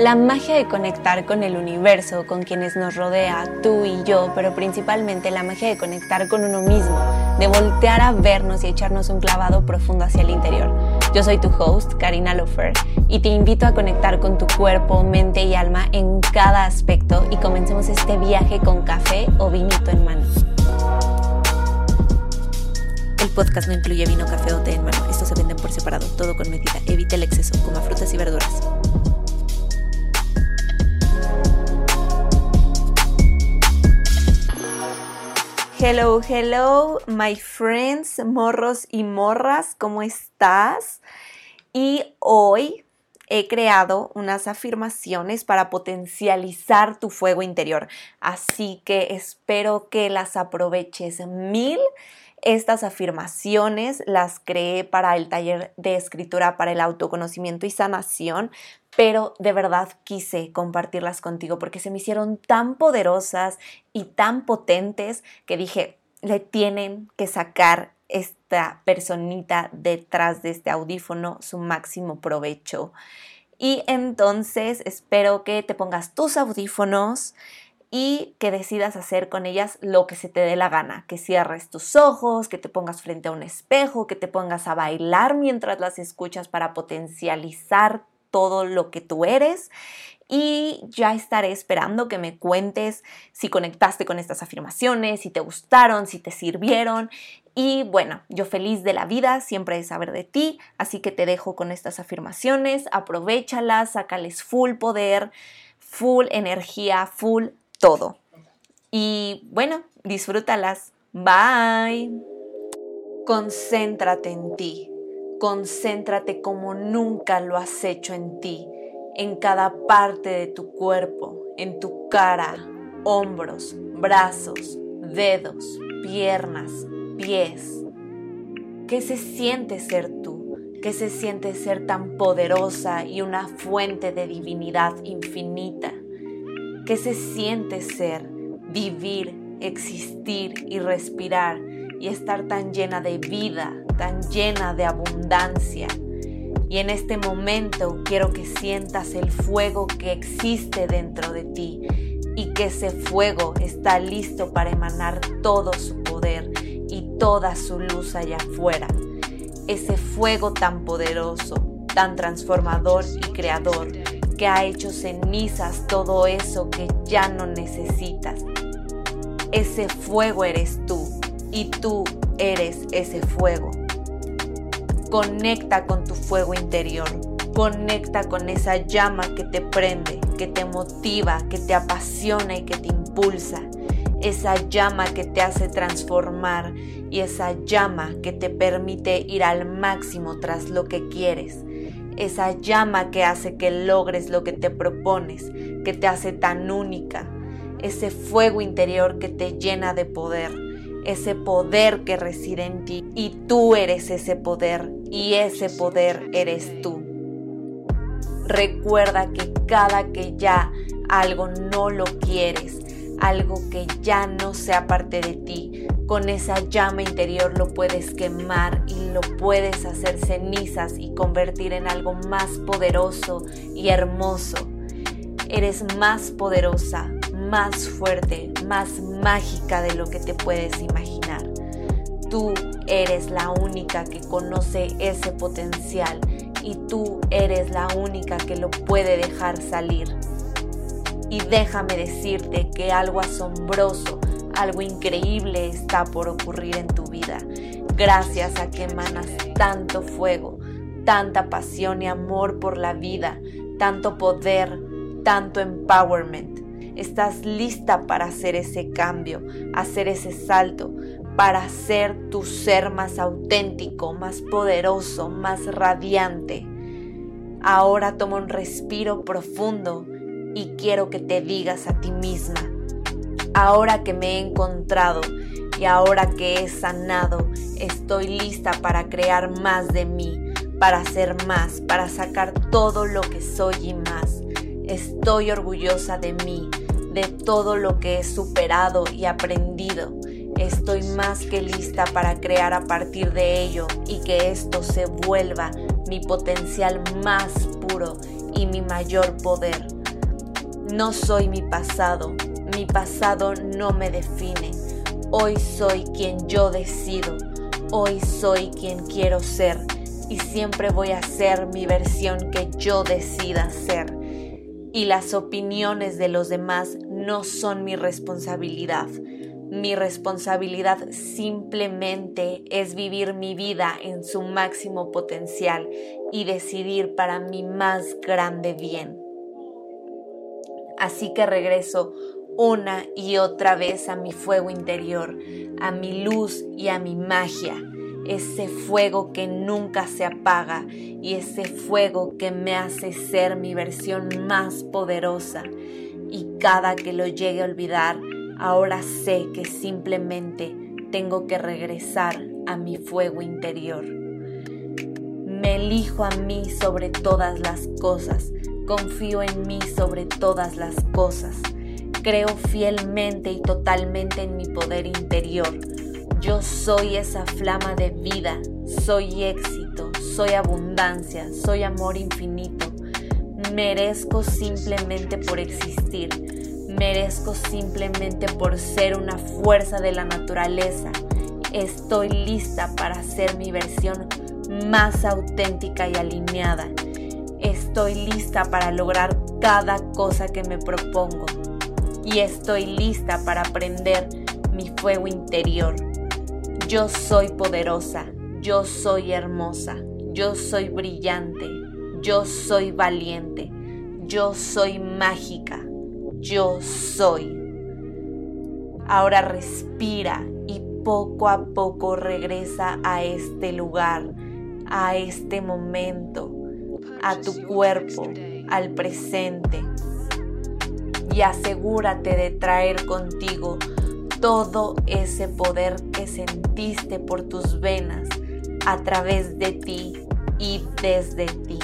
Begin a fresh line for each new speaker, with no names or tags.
La magia de conectar con el universo, con quienes nos rodea, tú y yo, pero principalmente la magia de conectar con uno mismo, de voltear a vernos y echarnos un clavado profundo hacia el interior. Yo soy tu host, Karina Lofer, y te invito a conectar con tu cuerpo, mente y alma en cada aspecto y comencemos este viaje con café o vinito en mano. El podcast no incluye vino, café o té en mano. Estos se venden por separado, todo con medida. Evita el exceso, coma frutas y verduras. Hello, hello, my friends, morros y morras, ¿cómo estás? Y hoy he creado unas afirmaciones para potencializar tu fuego interior, así que espero que las aproveches mil. Estas afirmaciones las creé para el taller de escritura para el autoconocimiento y sanación, pero de verdad quise compartirlas contigo porque se me hicieron tan poderosas y tan potentes que dije, le tienen que sacar esta personita detrás de este audífono su máximo provecho. Y entonces espero que te pongas tus audífonos y que decidas hacer con ellas lo que se te dé la gana, que cierres tus ojos, que te pongas frente a un espejo, que te pongas a bailar mientras las escuchas para potencializar todo lo que tú eres y ya estaré esperando que me cuentes si conectaste con estas afirmaciones, si te gustaron, si te sirvieron. Y bueno, yo feliz de la vida, siempre de saber de ti, así que te dejo con estas afirmaciones, aprovechalas, sácales full poder, full energía, full todo. Y bueno, disfrútalas. Bye. Concéntrate en ti. Concéntrate como nunca lo has hecho en ti, en cada parte de tu cuerpo, en tu cara, hombros, brazos, dedos, piernas, pies. ¿Qué se siente ser tú? ¿Qué se siente ser tan poderosa y una fuente de divinidad infinita? ¿Qué se siente ser, vivir, existir y respirar y estar tan llena de vida, tan llena de abundancia. Y en este momento quiero que sientas el fuego que existe dentro de ti y que ese fuego está listo para emanar todo su poder y toda su luz allá afuera. Ese fuego tan poderoso, tan transformador y creador que ha hecho cenizas todo eso que ya no necesitas. Ese fuego eres tú y tú eres ese fuego. Conecta con tu fuego interior. Conecta con esa llama que te prende, que te motiva, que te apasiona y que te impulsa. Esa llama que te hace transformar y esa llama que te permite ir al máximo tras lo que quieres. Esa llama que hace que logres lo que te propones, que te hace tan única. Ese fuego interior que te llena de poder ese poder que reside en ti y tú eres ese poder y ese poder eres tú. Recuerda que cada que ya algo no lo quieres, algo que ya no sea parte de ti, con esa llama interior lo puedes quemar y lo puedes hacer cenizas y convertir en algo más poderoso y hermoso. Eres más poderosa, más fuerte, más mágica de lo que te puedes imaginar. Tú eres la única que conoce ese potencial y tú eres la única que lo puede dejar salir. Y déjame decirte que algo asombroso, algo increíble está por ocurrir en tu vida, gracias a que emanas tanto fuego, tanta pasión y amor por la vida, tanto poder, tanto empowerment estás lista para hacer ese cambio, hacer ese salto, para ser tu ser más auténtico, más poderoso, más radiante. Ahora toma un respiro profundo y quiero que te digas a ti misma, ahora que me he encontrado y ahora que he sanado, estoy lista para crear más de mí, para ser más, para sacar todo lo que soy y más. Estoy orgullosa de mí, de todo lo que he superado y aprendido. Estoy más que lista para crear a partir de ello y que esto se vuelva mi potencial más puro y mi mayor poder. No soy mi pasado, mi pasado no me define. Hoy soy quien yo decido, hoy soy quien quiero ser y siempre voy a ser mi versión que yo decida ser. Y las opiniones de los demás no son mi responsabilidad. Mi responsabilidad simplemente es vivir mi vida en su máximo potencial y decidir para mi más grande bien. Así que regreso una y otra vez a mi fuego interior, a mi luz y a mi magia, ese fuego que nunca se apaga y ese fuego que me hace ser mi versión más poderosa. Y cada que lo llegue a olvidar, ahora sé que simplemente tengo que regresar a mi fuego interior. Me elijo a mí sobre todas las cosas, confío en mí sobre todas las cosas, creo fielmente y totalmente en mi poder interior. Yo soy esa flama de vida, soy éxito, soy abundancia, soy amor infinito. Merezco simplemente por existir Merezco simplemente por ser una fuerza de la naturaleza. Estoy lista para ser mi versión más auténtica y alineada. Estoy lista para lograr cada cosa que me propongo. Y estoy lista para aprender mi fuego interior. Yo soy poderosa, yo soy hermosa, yo soy brillante, yo soy valiente, yo soy mágica yo soy. Ahora respira y poco a poco regresa a este lugar, a este momento, a tu cuerpo, al presente. Y asegúrate de traer contigo todo ese poder que sentiste por tus venas a través de ti y desde ti.